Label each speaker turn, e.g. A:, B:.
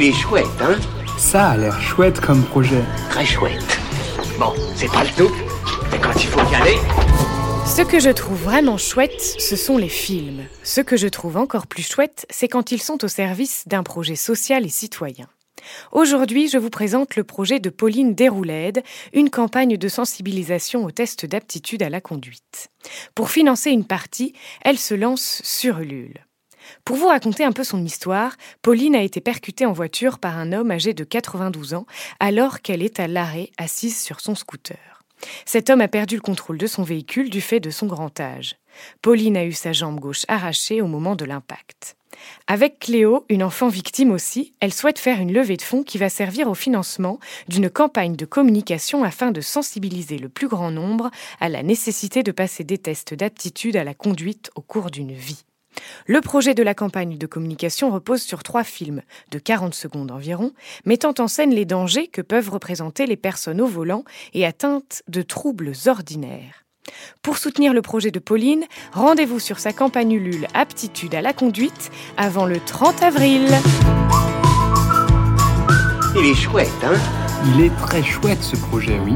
A: Il est chouette, hein
B: Ça a l'air chouette comme projet.
A: Très chouette. Bon, c'est pas le tout, mais quand il faut y aller...
C: Ce que je trouve vraiment chouette, ce sont les films. Ce que je trouve encore plus chouette, c'est quand ils sont au service d'un projet social et citoyen. Aujourd'hui, je vous présente le projet de Pauline Déroulède, une campagne de sensibilisation aux tests d'aptitude à la conduite. Pour financer une partie, elle se lance sur Ulule. Pour vous raconter un peu son histoire, Pauline a été percutée en voiture par un homme âgé de 92 ans alors qu'elle est à l'arrêt assise sur son scooter. Cet homme a perdu le contrôle de son véhicule du fait de son grand âge. Pauline a eu sa jambe gauche arrachée au moment de l'impact. Avec Cléo, une enfant victime aussi, elle souhaite faire une levée de fonds qui va servir au financement d'une campagne de communication afin de sensibiliser le plus grand nombre à la nécessité de passer des tests d'aptitude à la conduite au cours d'une vie. Le projet de la campagne de communication repose sur trois films, de 40 secondes environ, mettant en scène les dangers que peuvent représenter les personnes au volant et atteintes de troubles ordinaires. Pour soutenir le projet de Pauline, rendez-vous sur sa campagne Ulule Aptitude à la conduite avant le 30 avril.
A: Il est chouette, hein?
B: Il est très chouette ce projet, oui.